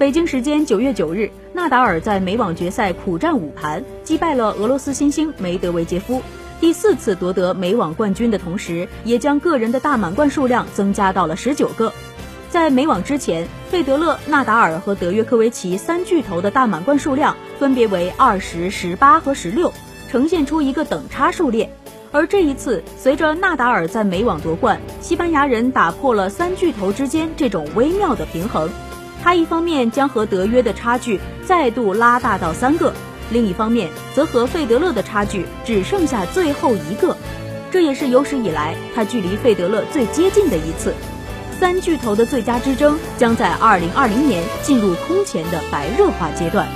北京时间九月九日，纳达尔在美网决赛苦战五盘，击败了俄罗斯新星梅德韦杰夫，第四次夺得美网冠军的同时，也将个人的大满贯数量增加到了十九个。在美网之前，费德勒、纳达尔和德约科维奇三巨头的大满贯数量分别为二十、十八和十六，呈现出一个等差数列。而这一次，随着纳达尔在美网夺冠，西班牙人打破了三巨头之间这种微妙的平衡。他一方面将和德约的差距再度拉大到三个，另一方面则和费德勒的差距只剩下最后一个，这也是有史以来他距离费德勒最接近的一次。三巨头的最佳之争将在2020年进入空前的白热化阶段。